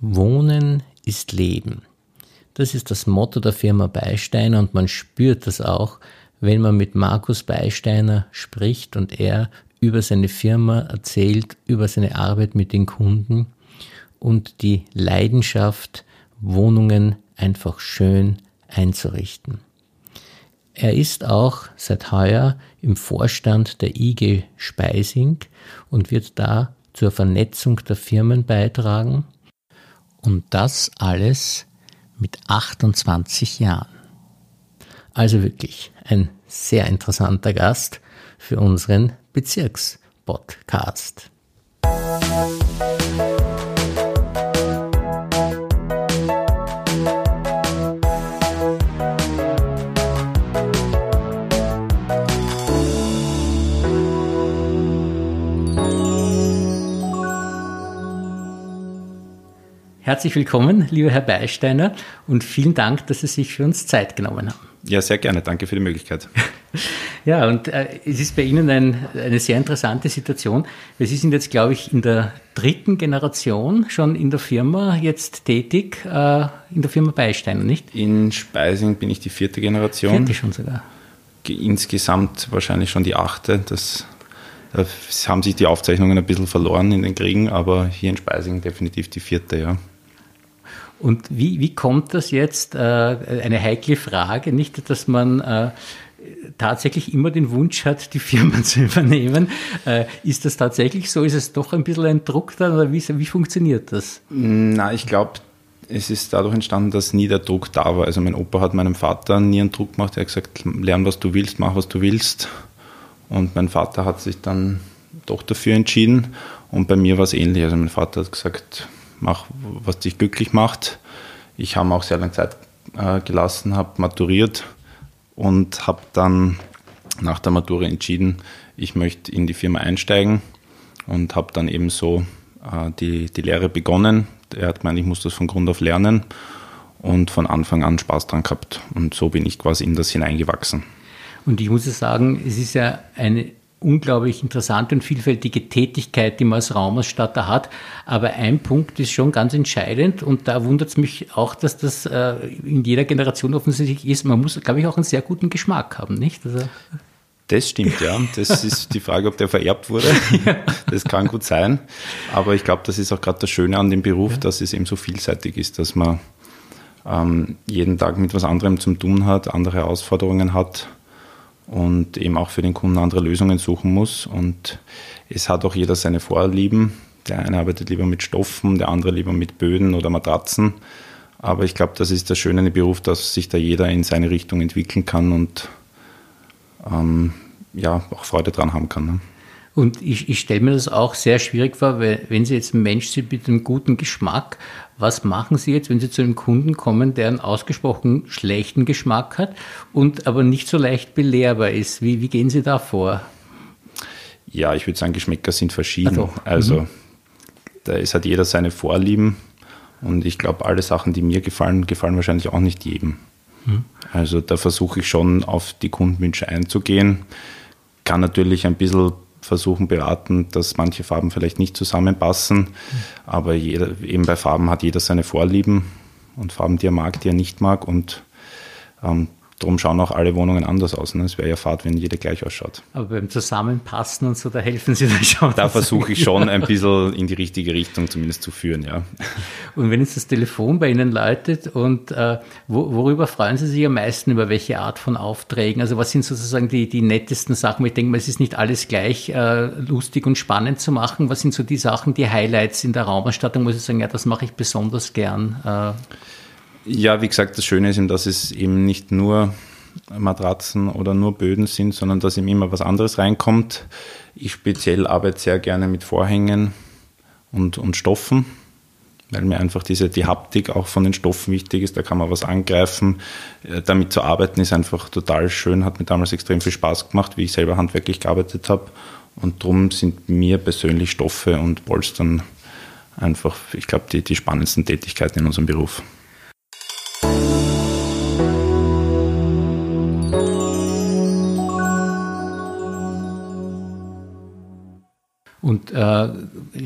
Wohnen ist Leben. Das ist das Motto der Firma Beisteiner und man spürt das auch, wenn man mit Markus Beisteiner spricht und er über seine Firma erzählt, über seine Arbeit mit den Kunden und die Leidenschaft, Wohnungen einfach schön einzurichten. Er ist auch seit heuer im Vorstand der IG Speising und wird da zur Vernetzung der Firmen beitragen. Und das alles mit 28 Jahren. Also wirklich ein sehr interessanter Gast für unseren Bezirkspodcast. Herzlich willkommen, lieber Herr Beisteiner, und vielen Dank, dass Sie sich für uns Zeit genommen haben. Ja, sehr gerne. Danke für die Möglichkeit. Ja, und äh, es ist bei Ihnen ein, eine sehr interessante Situation. Sie sind jetzt, glaube ich, in der dritten Generation schon in der Firma jetzt tätig, äh, in der Firma Beisteiner, nicht? In Speising bin ich die vierte Generation. Vierte schon sogar. Insgesamt wahrscheinlich schon die achte. Das da haben sich die Aufzeichnungen ein bisschen verloren in den Kriegen, aber hier in Speising definitiv die vierte, ja. Und wie, wie kommt das jetzt? Äh, eine heikle Frage, nicht, dass man äh, tatsächlich immer den Wunsch hat, die Firma zu übernehmen. Äh, ist das tatsächlich so? Ist es doch ein bisschen ein Druck da oder wie, wie funktioniert das? Na, ich glaube, es ist dadurch entstanden, dass nie der Druck da war. Also mein Opa hat meinem Vater nie einen Druck gemacht. Er hat gesagt, lern was du willst, mach was du willst. Und mein Vater hat sich dann doch dafür entschieden. Und bei mir war es ähnlich. Also mein Vater hat gesagt, mach, was dich glücklich macht. Ich habe auch sehr lange Zeit äh, gelassen, habe maturiert und habe dann nach der Matura entschieden, ich möchte in die Firma einsteigen und habe dann eben so äh, die, die Lehre begonnen. Er hat gemeint, ich muss das von Grund auf lernen und von Anfang an Spaß dran gehabt. Und so bin ich quasi in das hineingewachsen. Und ich muss sagen, es ist ja eine unglaublich interessante und vielfältige Tätigkeit, die man als Raumausstatter hat. Aber ein Punkt ist schon ganz entscheidend und da wundert es mich auch, dass das äh, in jeder Generation offensichtlich ist. Man muss, glaube ich, auch einen sehr guten Geschmack haben, nicht? Also das stimmt, ja. Das ist die Frage, ob der vererbt wurde. Das kann gut sein. Aber ich glaube, das ist auch gerade das Schöne an dem Beruf, ja. dass es eben so vielseitig ist, dass man ähm, jeden Tag mit was anderem zu tun hat, andere Herausforderungen hat und eben auch für den Kunden andere Lösungen suchen muss. Und es hat auch jeder seine Vorlieben. Der eine arbeitet lieber mit Stoffen, der andere lieber mit Böden oder Matratzen. Aber ich glaube, das ist das Schöne im Beruf, dass sich da jeder in seine Richtung entwickeln kann und ähm, ja, auch Freude dran haben kann. Ne? Und ich, ich stelle mir das auch sehr schwierig vor, weil wenn Sie jetzt ein Mensch sind mit einem guten Geschmack, was machen Sie jetzt, wenn Sie zu einem Kunden kommen, der einen ausgesprochen schlechten Geschmack hat und aber nicht so leicht belehrbar ist? Wie, wie gehen Sie da vor? Ja, ich würde sagen, Geschmäcker sind verschieden. Ah, also mhm. da ist, hat jeder seine Vorlieben und ich glaube, alle Sachen, die mir gefallen, gefallen wahrscheinlich auch nicht jedem. Mhm. Also da versuche ich schon auf die Kundenwünsche einzugehen. Kann natürlich ein bisschen versuchen beraten, dass manche Farben vielleicht nicht zusammenpassen. Aber jeder, eben bei Farben hat jeder seine Vorlieben und Farben, die er mag, die er nicht mag. Und ähm, Darum schauen auch alle Wohnungen anders aus. Ne? Es wäre ja fad, wenn jede gleich ausschaut. Aber beim Zusammenpassen und so, da helfen Sie dann schon. Da versuche ich schon ein bisschen in die richtige Richtung zumindest zu führen, ja. Und wenn jetzt das Telefon bei Ihnen läutet und äh, worüber freuen Sie sich am meisten, über welche Art von Aufträgen? Also was sind sozusagen die, die nettesten Sachen? Ich denke mal, es ist nicht alles gleich äh, lustig und spannend zu machen. Was sind so die Sachen, die Highlights in der Raumerstattung, muss ich sagen, ja, das mache ich besonders gern. Äh, ja, wie gesagt, das Schöne ist eben, dass es eben nicht nur Matratzen oder nur Böden sind, sondern dass eben immer was anderes reinkommt. Ich speziell arbeite sehr gerne mit Vorhängen und, und Stoffen, weil mir einfach diese, die Haptik auch von den Stoffen wichtig ist. Da kann man was angreifen. Äh, damit zu arbeiten ist einfach total schön, hat mir damals extrem viel Spaß gemacht, wie ich selber handwerklich gearbeitet habe. Und darum sind mir persönlich Stoffe und Polstern einfach, ich glaube, die, die spannendsten Tätigkeiten in unserem Beruf. Äh,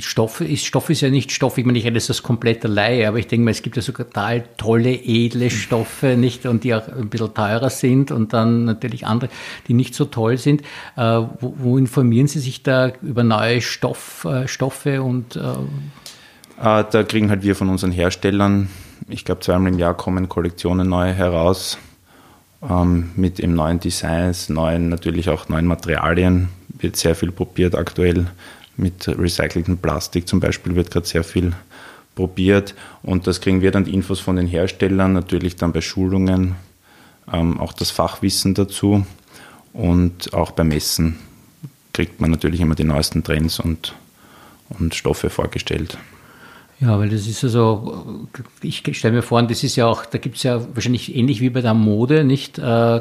Stoff ist, Stoff ist ja nicht Stoff, ich meine, ich rede das komplette Laie, aber ich denke mal, es gibt ja sogar total tolle, edle Stoffe, nicht, und die auch ein bisschen teurer sind und dann natürlich andere, die nicht so toll sind. Äh, wo, wo, informieren Sie sich da über neue Stoff, äh, Stoffe und äh äh, da kriegen halt wir von unseren Herstellern, ich glaube zweimal im Jahr kommen Kollektionen neu heraus ähm, mit eben neuen Designs, neuen, natürlich auch neuen Materialien. Wird sehr viel probiert aktuell. Mit recyceltem Plastik zum Beispiel wird gerade sehr viel probiert. Und das kriegen wir dann die Infos von den Herstellern, natürlich dann bei Schulungen, ähm, auch das Fachwissen dazu. Und auch beim Messen kriegt man natürlich immer die neuesten Trends und, und Stoffe vorgestellt. Ja, weil das ist also, ich stelle mir vor, das ist ja auch, da gibt es ja wahrscheinlich ähnlich wie bei der Mode, nicht äh,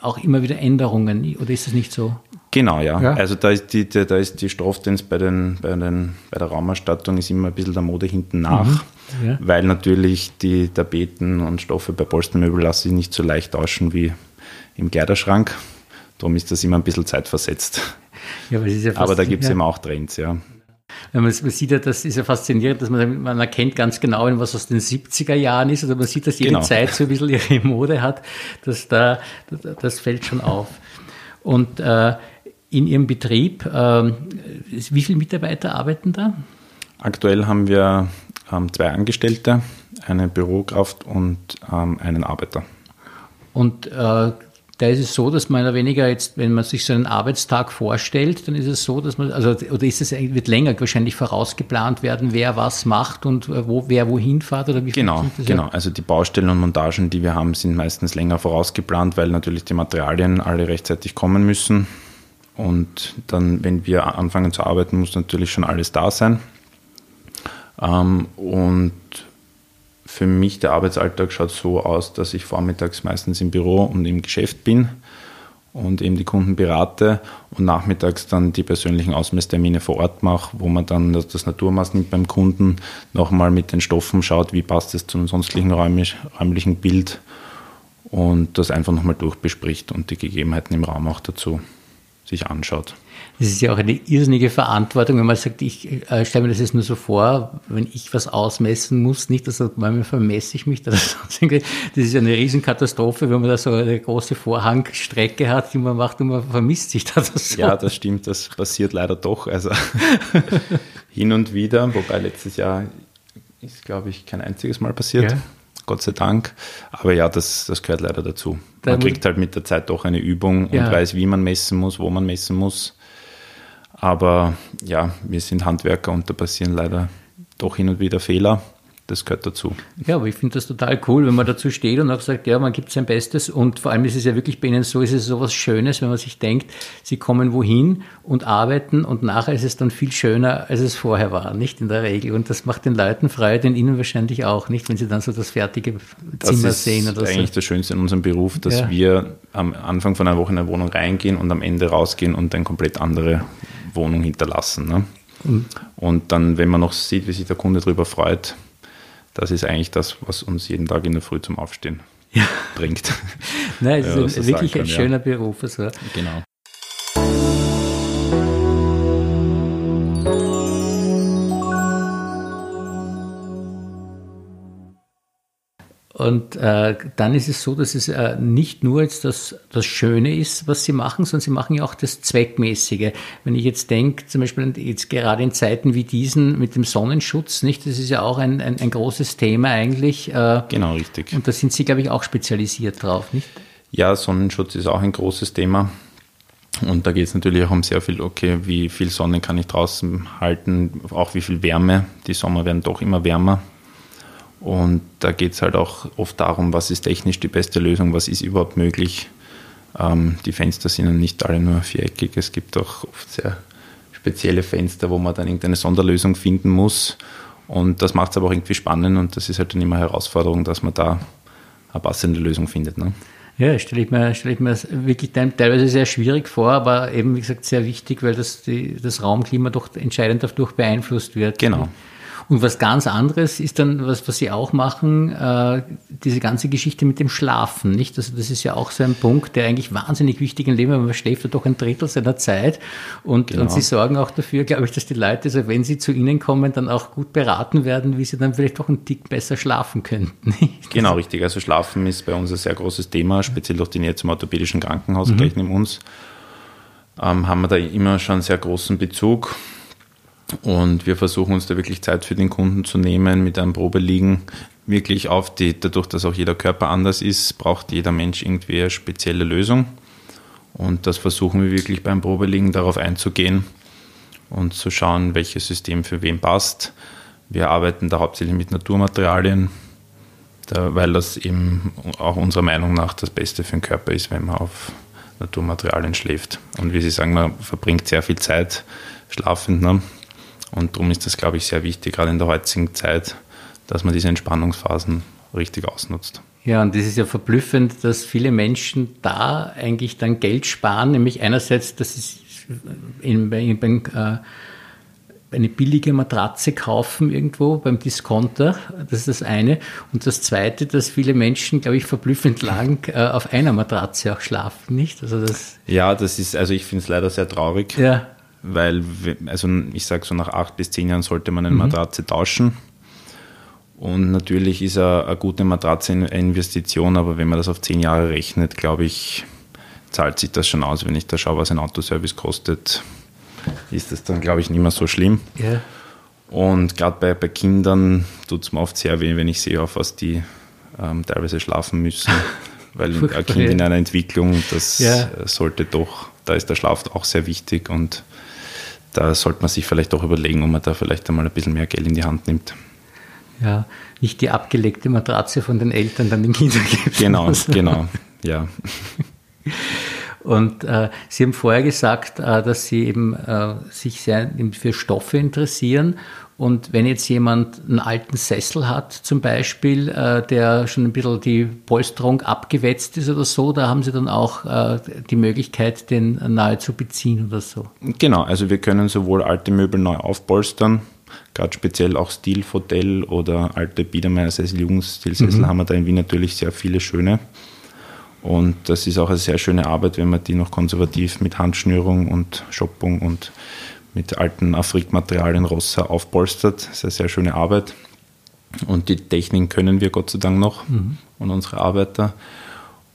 auch immer wieder Änderungen, oder ist das nicht so? Genau, ja. ja. Also da ist die, da ist die Stoffdance bei, den, bei, den, bei der Raumausstattung ist immer ein bisschen der Mode hinten nach, mhm. ja. weil natürlich die Tapeten und Stoffe bei Polstermöbel lassen sich nicht so leicht tauschen wie im Kleiderschrank. Darum ist das immer ein bisschen zeitversetzt. Ja, aber, ja aber da gibt es eben auch Trends, ja. Man, man sieht ja, das ist ja faszinierend, dass man, man erkennt ganz genau, was aus den 70er Jahren ist. Also man sieht, dass jede genau. Zeit so ein bisschen ihre Mode hat. Dass da, das fällt schon auf. Und äh, in Ihrem Betrieb, äh, wie viele Mitarbeiter arbeiten da? Aktuell haben wir ähm, zwei Angestellte, eine Bürokraft und ähm, einen Arbeiter. Und äh, da ist es so, dass man weniger jetzt, wenn man sich so einen Arbeitstag vorstellt, dann ist es so, dass man, also, oder ist es, wird länger wahrscheinlich vorausgeplant werden, wer was macht und äh, wo, wer wohin fährt oder wie Genau, genau. Also die Baustellen und Montagen, die wir haben, sind meistens länger vorausgeplant, weil natürlich die Materialien alle rechtzeitig kommen müssen. Und dann, wenn wir anfangen zu arbeiten, muss natürlich schon alles da sein. Ähm, und für mich der Arbeitsalltag schaut so aus, dass ich vormittags meistens im Büro und im Geschäft bin und eben die Kunden berate und nachmittags dann die persönlichen Ausmesstermine vor Ort mache, wo man dann das Naturmaß nimmt beim Kunden, nochmal mit den Stoffen schaut, wie passt es zum sonstigen räumlichen Bild und das einfach nochmal durchbespricht und die Gegebenheiten im Raum auch dazu sich anschaut. Das ist ja auch eine irrsinnige Verantwortung, wenn man sagt, ich äh, stelle mir das jetzt nur so vor, wenn ich was ausmessen muss, nicht, dass also manchmal vermesse ich mich. Das, das ist ja eine Riesenkatastrophe, wenn man da so eine große Vorhangstrecke hat, die man macht und man vermisst sich da das so. Ja, das stimmt, das passiert leider doch. Also hin und wieder, wobei letztes Jahr ist, glaube ich, kein einziges Mal passiert. Ja. Gott sei Dank. Aber ja, das, das gehört leider dazu. Man kriegt halt mit der Zeit doch eine Übung und ja. weiß, wie man messen muss, wo man messen muss. Aber ja, wir sind Handwerker und da passieren leider doch hin und wieder Fehler. Das gehört dazu. Ja, aber ich finde das total cool, wenn man dazu steht und auch sagt, ja, man gibt sein Bestes. Und vor allem ist es ja wirklich bei Ihnen so, ist es so was Schönes, wenn man sich denkt, Sie kommen wohin und arbeiten und nachher ist es dann viel schöner, als es vorher war, nicht in der Regel. Und das macht den Leuten Freude, den Ihnen wahrscheinlich auch, nicht, wenn Sie dann so das fertige Zimmer das sehen oder so. Das ist eigentlich das Schönste in unserem Beruf, dass ja. wir am Anfang von einer Woche in eine Wohnung reingehen und am Ende rausgehen und eine komplett andere Wohnung hinterlassen. Ne? Mhm. Und dann, wenn man noch sieht, wie sich der Kunde darüber freut, das ist eigentlich das, was uns jeden Tag in der Früh zum Aufstehen ja. bringt. Nein, es ja, ist wirklich kann, ein schöner ja. Beruf. Also. Genau. Und äh, dann ist es so, dass es äh, nicht nur jetzt das, das Schöne ist, was sie machen, sondern sie machen ja auch das Zweckmäßige. Wenn ich jetzt denke, zum Beispiel jetzt gerade in Zeiten wie diesen mit dem Sonnenschutz, nicht, das ist ja auch ein, ein, ein großes Thema eigentlich. Äh, genau, richtig. Und da sind Sie, glaube ich, auch spezialisiert drauf, nicht? Ja, Sonnenschutz ist auch ein großes Thema. Und da geht es natürlich auch um sehr viel, okay, wie viel Sonne kann ich draußen halten, auch wie viel Wärme. Die Sommer werden doch immer wärmer. Und da geht es halt auch oft darum, was ist technisch die beste Lösung, was ist überhaupt möglich. Ähm, die Fenster sind nicht alle nur viereckig, es gibt auch oft sehr spezielle Fenster, wo man dann irgendeine Sonderlösung finden muss. Und das macht es aber auch irgendwie spannend und das ist halt dann immer Herausforderung, dass man da eine passende Lösung findet. Ne? Ja, stelle ich, mir, stell ich mir wirklich teilweise sehr schwierig vor, aber eben, wie gesagt, sehr wichtig, weil das, die, das Raumklima doch entscheidend dadurch beeinflusst wird. Genau. Und was ganz anderes ist dann, was, was Sie auch machen, äh, diese ganze Geschichte mit dem Schlafen, nicht? Also das ist ja auch so ein Punkt, der eigentlich wahnsinnig wichtig im Leben, weil man schläft ja doch ein Drittel seiner Zeit. Und, genau. und Sie sorgen auch dafür, glaube ich, dass die Leute, also wenn sie zu Ihnen kommen, dann auch gut beraten werden, wie sie dann vielleicht doch einen Tick besser schlafen könnten. Genau, richtig. Also Schlafen ist bei uns ein sehr großes Thema, speziell durch die Nähe zum orthopädischen Krankenhaus mhm. gleich neben uns. Ähm, haben wir da immer schon einen sehr großen Bezug. Und wir versuchen uns da wirklich Zeit für den Kunden zu nehmen, mit einem Probeliegen wirklich auf die, dadurch, dass auch jeder Körper anders ist, braucht jeder Mensch irgendwie eine spezielle Lösung. Und das versuchen wir wirklich beim Probeliegen darauf einzugehen und zu schauen, welches System für wen passt. Wir arbeiten da hauptsächlich mit Naturmaterialien, da, weil das eben auch unserer Meinung nach das Beste für den Körper ist, wenn man auf Naturmaterialien schläft. Und wie Sie sagen, man verbringt sehr viel Zeit schlafend. Ne? Und darum ist das, glaube ich, sehr wichtig, gerade in der heutigen Zeit, dass man diese Entspannungsphasen richtig ausnutzt. Ja, und das ist ja verblüffend, dass viele Menschen da eigentlich dann Geld sparen, nämlich einerseits, dass sie in, in, in, äh, eine billige Matratze kaufen irgendwo beim Discounter. Das ist das eine. Und das zweite, dass viele Menschen, glaube ich, verblüffend lang äh, auf einer Matratze auch schlafen, nicht? Also das ja, das ist, also ich finde es leider sehr traurig. Ja weil, also ich sage so nach acht bis zehn Jahren sollte man eine mhm. Matratze tauschen. Und natürlich ist eine, eine gute Matratze eine Investition, aber wenn man das auf zehn Jahre rechnet, glaube ich, zahlt sich das schon aus. Wenn ich da schaue, was ein Autoservice kostet, ist das dann, glaube ich, nicht mehr so schlimm. Ja. Und gerade bei, bei Kindern tut es mir oft sehr weh, wenn ich sehe, auf was die ähm, teilweise schlafen müssen. Weil ein Kind in einer Entwicklung, das ja. sollte doch, da ist der Schlaf auch sehr wichtig und da sollte man sich vielleicht auch überlegen, ob man da vielleicht einmal ein bisschen mehr Geld in die Hand nimmt. Ja, nicht die abgelegte Matratze von den Eltern dann den Kindern gibt. Genau, genau, ja. Und äh, Sie haben vorher gesagt, äh, dass Sie eben äh, sich sehr für Stoffe interessieren und wenn jetzt jemand einen alten Sessel hat, zum Beispiel, äh, der schon ein bisschen die Polsterung abgewetzt ist oder so, da haben Sie dann auch äh, die Möglichkeit, den nahe zu beziehen oder so. Genau, also wir können sowohl alte Möbel neu aufpolstern, gerade speziell auch Stilhotel oder alte Biedermeier-Sessel, Jugendstilsessel mhm. haben wir da in Wien natürlich sehr viele schöne. Und das ist auch eine sehr schöne Arbeit, wenn man die noch konservativ mit Handschnürung und Shoppung und mit alten Afrikmaterialien Rossa aufpolstert. Das ist eine sehr schöne Arbeit. Und die Techniken können wir Gott sei Dank noch mhm. und unsere Arbeiter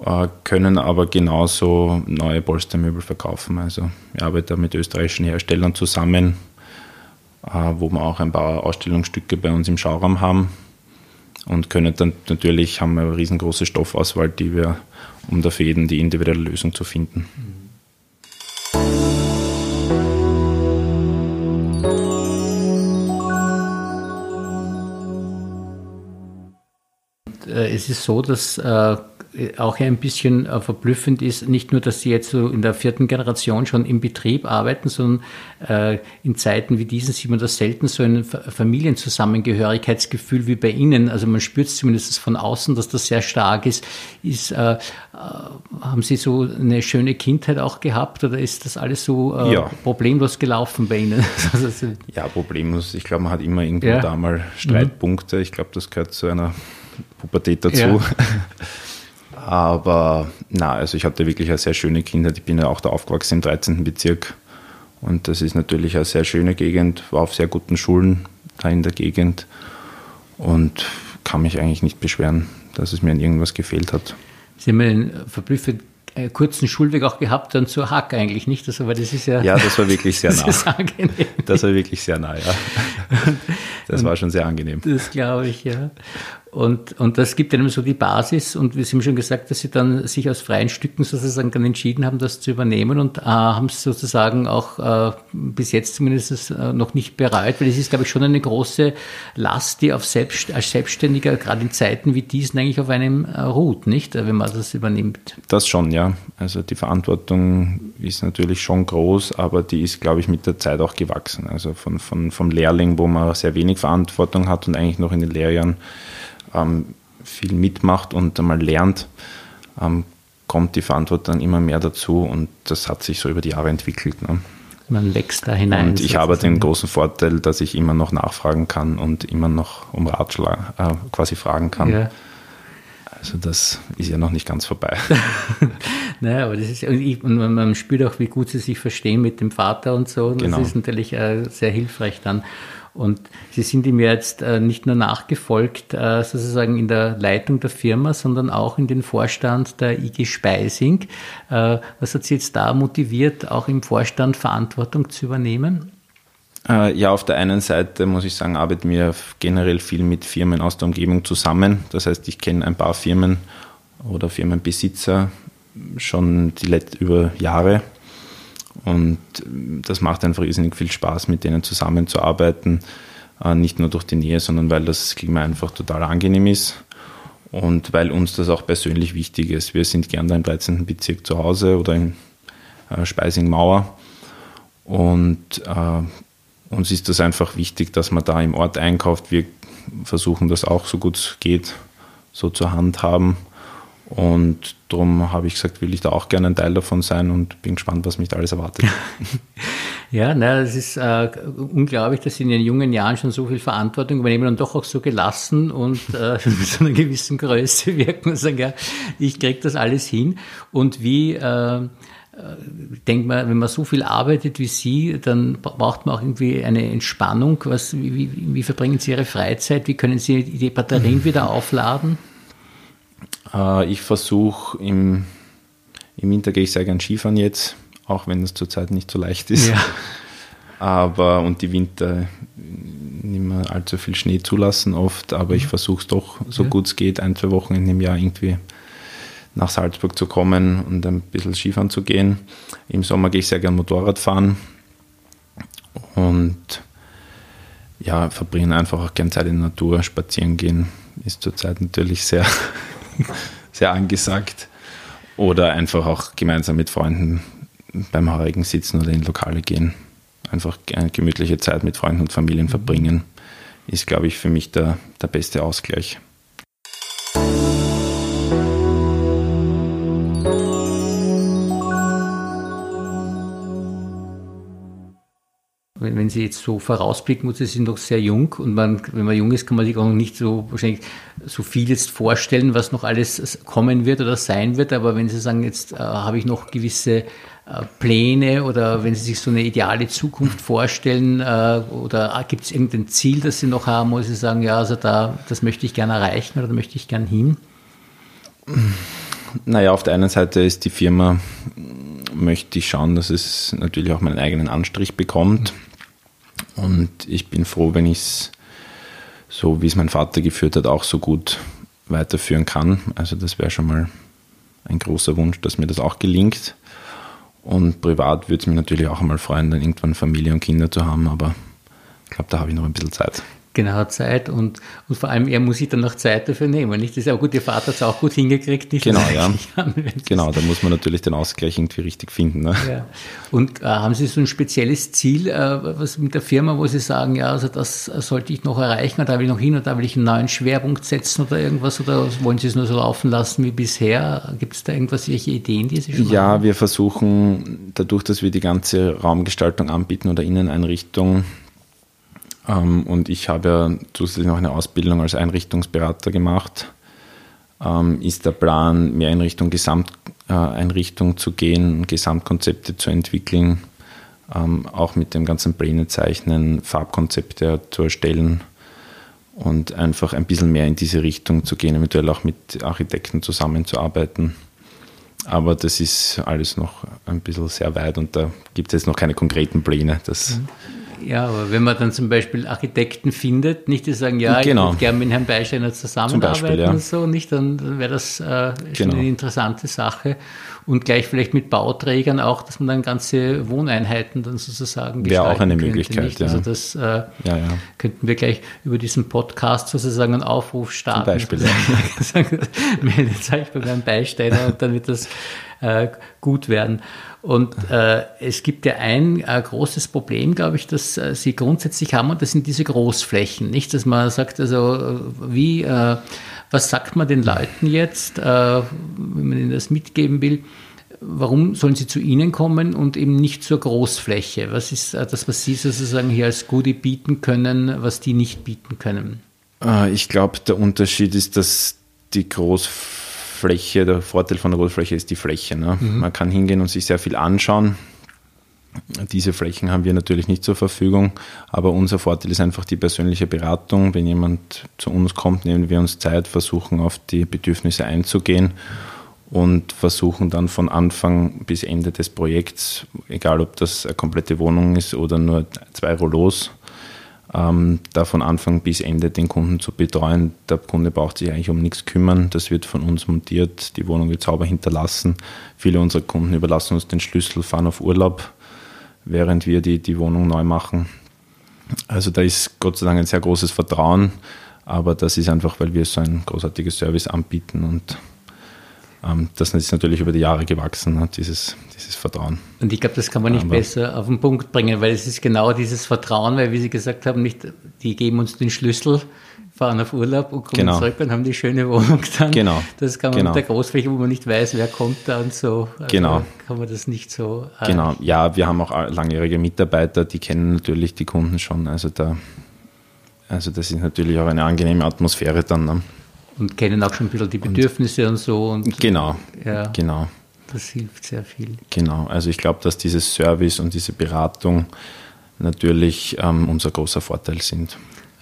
äh, können aber genauso neue Polstermöbel verkaufen. Also wir arbeiten mit österreichischen Herstellern zusammen, äh, wo wir auch ein paar Ausstellungsstücke bei uns im Schauraum haben und können dann natürlich haben wir eine riesengroße Stoffauswahl, die wir, um da für jeden die individuelle Lösung zu finden. Mhm. Äh, es ist so, dass äh, auch ein bisschen äh, verblüffend ist, nicht nur, dass Sie jetzt so in der vierten Generation schon im Betrieb arbeiten, sondern äh, in Zeiten wie diesen sieht man das selten so ein Familienzusammengehörigkeitsgefühl wie bei Ihnen. Also man spürt es zumindest von außen, dass das sehr stark ist. ist äh, äh, haben Sie so eine schöne Kindheit auch gehabt oder ist das alles so äh, ja. problemlos gelaufen bei Ihnen? ja, problemlos. Ich glaube, man hat immer irgendwo ja. da mal Streitpunkte. Ich glaube, das gehört zu einer Pubertät dazu. Ja. Aber na, also ich hatte wirklich eine sehr schöne Kindheit. Ich bin ja auch da aufgewachsen im 13. Bezirk. Und das ist natürlich eine sehr schöne Gegend, war auf sehr guten Schulen da in der Gegend und kann mich eigentlich nicht beschweren, dass es mir an irgendwas gefehlt hat. Sie haben einen verblüffend äh, kurzen Schulweg auch gehabt, dann zur Hack eigentlich nicht. Also, das ist ja, ja, das war wirklich sehr nah. Das, das war wirklich sehr nah, ja. Das war schon sehr angenehm. Das glaube ich, ja. Und, und das gibt einem so die Basis. Und wir haben schon gesagt, dass Sie dann sich aus freien Stücken sozusagen dann entschieden haben, das zu übernehmen und äh, haben es sozusagen auch äh, bis jetzt zumindest äh, noch nicht bereut, weil es ist, glaube ich, schon eine große Last, die auf Selbst, als Selbstständiger, gerade in Zeiten wie diesen, eigentlich auf einem äh, ruht, nicht? Wenn man das übernimmt. Das schon, ja. Also die Verantwortung ist natürlich schon groß, aber die ist, glaube ich, mit der Zeit auch gewachsen. Also von, von, vom Lehrling, wo man sehr wenig Verantwortung hat und eigentlich noch in den Lehrjahren ähm, viel mitmacht und einmal lernt, ähm, kommt die Verantwortung immer mehr dazu und das hat sich so über die Jahre entwickelt. Ne? Man wächst da hinein. Und ich habe den großen Vorteil, dass ich immer noch nachfragen kann und immer noch um Ratschlag äh, quasi fragen kann. Ja. Also das ist ja noch nicht ganz vorbei. naja, aber das ist, und, und, man spürt auch, wie gut sie sich verstehen mit dem Vater und so. Und genau. Das ist natürlich äh, sehr hilfreich dann. Und Sie sind ihm jetzt äh, nicht nur nachgefolgt, äh, sozusagen in der Leitung der Firma, sondern auch in den Vorstand der IG Speising. Äh, was hat Sie jetzt da motiviert, auch im Vorstand Verantwortung zu übernehmen? Ja, auf der einen Seite muss ich sagen, arbeiten wir generell viel mit Firmen aus der Umgebung zusammen. Das heißt, ich kenne ein paar Firmen oder Firmenbesitzer schon die über Jahre und das macht einfach riesig viel Spaß, mit denen zusammenzuarbeiten. Äh, nicht nur durch die Nähe, sondern weil das Klima einfach total angenehm ist und weil uns das auch persönlich wichtig ist. Wir sind gern da im 13. Bezirk zu Hause oder in äh, Speising-Mauer und äh, uns ist das einfach wichtig, dass man da im Ort einkauft. Wir versuchen das auch so gut es geht so zu handhaben und darum habe ich gesagt, will ich da auch gerne ein Teil davon sein und bin gespannt, was mich da alles erwartet. ja, na, es ist äh, unglaublich, dass Sie in Ihren jungen Jahren schon so viel Verantwortung übernehmen und doch auch so gelassen und äh, mit so einer gewissen Größe wirken und sagen, ja, ich kriege das alles hin. Und wie äh, äh denkt man, wenn man so viel arbeitet wie Sie, dann braucht man auch irgendwie eine Entspannung. Was, wie, wie, wie verbringen Sie Ihre Freizeit? Wie können Sie die Batterien wieder aufladen? Äh, ich versuche im, im Winter gehe ich sehr gern Skifahren jetzt, auch wenn es zurzeit nicht so leicht ist. Ja. Aber und die Winter nicht mehr allzu viel Schnee zulassen oft, aber mhm. ich versuche es doch so ja. gut es geht, ein, zwei Wochen in dem Jahr irgendwie nach Salzburg zu kommen und ein bisschen Skifahren zu gehen. Im Sommer gehe ich sehr gern Motorrad fahren und ja, verbringen einfach auch gern Zeit in der Natur, spazieren gehen ist zurzeit natürlich sehr sehr angesagt. Oder einfach auch gemeinsam mit Freunden beim Haarigen sitzen oder in Lokale gehen. Einfach eine gemütliche Zeit mit Freunden und Familien verbringen, ist, glaube ich, für mich der, der beste Ausgleich. Wenn, Sie jetzt so vorausblicken, Sie sind noch sehr jung und man, wenn man jung ist, kann man sich auch nicht so wahrscheinlich so viel jetzt vorstellen, was noch alles kommen wird oder sein wird. Aber wenn Sie sagen, jetzt äh, habe ich noch gewisse äh, Pläne oder wenn Sie sich so eine ideale Zukunft vorstellen äh, oder gibt es irgendein Ziel, das Sie noch haben, wo Sie sagen, ja, also da, das möchte ich gerne erreichen oder da möchte ich gerne hin? Naja, auf der einen Seite ist die Firma, möchte ich schauen, dass es natürlich auch meinen eigenen Anstrich bekommt. Und ich bin froh, wenn ich es, so wie es mein Vater geführt hat, auch so gut weiterführen kann. Also das wäre schon mal ein großer Wunsch, dass mir das auch gelingt. Und privat würde es mich natürlich auch einmal freuen, dann irgendwann Familie und Kinder zu haben, aber ich glaube, da habe ich noch ein bisschen Zeit genau Zeit und, und vor allem er muss sich dann noch Zeit dafür nehmen. Nicht? Das ist auch gut, Ihr Vater hat es auch gut hingekriegt. Nicht? Genau, ja. Genau, da muss man natürlich den Ausgleich irgendwie richtig finden. Ne? Ja. Und äh, haben Sie so ein spezielles Ziel, äh, was mit der Firma, wo Sie sagen, ja, also das sollte ich noch erreichen, da will ich noch hin, oder da will ich einen neuen Schwerpunkt setzen oder irgendwas, oder wollen Sie es nur so laufen lassen wie bisher? Gibt es da irgendwas, welche Ideen, die Sie schon Ja, haben? wir versuchen, dadurch, dass wir die ganze Raumgestaltung anbieten oder Inneneinrichtung, und ich habe ja zusätzlich noch eine Ausbildung als Einrichtungsberater gemacht. Ähm, ist der Plan, mehr in Richtung Gesamteinrichtung zu gehen, Gesamtkonzepte zu entwickeln, ähm, auch mit dem ganzen Pläne zeichnen, Farbkonzepte zu erstellen und einfach ein bisschen mehr in diese Richtung zu gehen, eventuell auch mit Architekten zusammenzuarbeiten. Aber das ist alles noch ein bisschen sehr weit und da gibt es jetzt noch keine konkreten Pläne. Das mhm. Ja, aber wenn man dann zum Beispiel Architekten findet, nicht die sagen, ja, genau. ich würde gerne mit Herrn Beisteiner zusammenarbeiten Beispiel, ja. und so, nicht, dann, wäre das äh, schon genau. eine interessante Sache. Und gleich vielleicht mit Bauträgern auch, dass man dann ganze Wohneinheiten dann sozusagen Wäre auch eine könnte, Möglichkeit, nicht? ja. Also das äh, ja, ja. könnten wir gleich über diesen Podcast sozusagen einen Aufruf starten. Zum Beispiel. Meldet euch bei Herrn Beisteiner und dann wird das äh, gut werden. Und äh, es gibt ja ein äh, großes Problem, glaube ich, das äh, Sie grundsätzlich haben, und das sind diese Großflächen. Nicht, dass man sagt, also äh, wie, äh, was sagt man den Leuten jetzt, wenn man ihnen das mitgeben will? warum sollen sie zu Ihnen kommen und eben nicht zur Großfläche? Was ist das, was Sie sozusagen hier als Goodie bieten können, was die nicht bieten können? Ich glaube, der Unterschied ist, dass die Großfläche, der Vorteil von der Großfläche ist die Fläche. Ne? Mhm. Man kann hingehen und sich sehr viel anschauen. Diese Flächen haben wir natürlich nicht zur Verfügung, aber unser Vorteil ist einfach die persönliche Beratung. Wenn jemand zu uns kommt, nehmen wir uns Zeit, versuchen auf die Bedürfnisse einzugehen und versuchen dann von Anfang bis Ende des Projekts, egal ob das eine komplette Wohnung ist oder nur zwei Rollos, ähm, da von Anfang bis Ende den Kunden zu betreuen. Der Kunde braucht sich eigentlich um nichts kümmern. Das wird von uns montiert, die Wohnung wird sauber hinterlassen. Viele unserer Kunden überlassen uns den Schlüssel, fahren auf Urlaub, während wir die, die Wohnung neu machen. Also da ist Gott sei Dank ein sehr großes Vertrauen, aber das ist einfach, weil wir so ein großartiges Service anbieten und das ist natürlich über die Jahre gewachsen, dieses, dieses Vertrauen. Und ich glaube, das kann man nicht Aber besser auf den Punkt bringen, weil es ist genau dieses Vertrauen, weil wie Sie gesagt haben, nicht, die geben uns den Schlüssel, fahren auf Urlaub und kommen genau. zurück und haben die schöne Wohnung dann. Genau. Das kann man genau. mit der Großfläche, wo man nicht weiß, wer kommt da und so. Also genau. Kann man das nicht so. Äh, genau. Ja, wir haben auch langjährige Mitarbeiter, die kennen natürlich die Kunden schon. Also da, also das ist natürlich auch eine angenehme Atmosphäre dann. Ne? Und kennen auch schon ein bisschen die Bedürfnisse und, und so. Und, genau, ja, genau. Das hilft sehr viel. Genau, also ich glaube, dass dieses Service und diese Beratung natürlich ähm, unser großer Vorteil sind.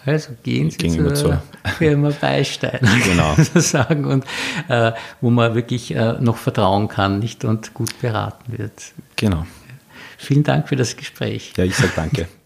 Also gehen Sie Gegenüber zur Firma Beistein, genau. sagen, und äh, wo man wirklich äh, noch vertrauen kann, nicht und gut beraten wird. Genau. Vielen Dank für das Gespräch. Ja, ich sage danke.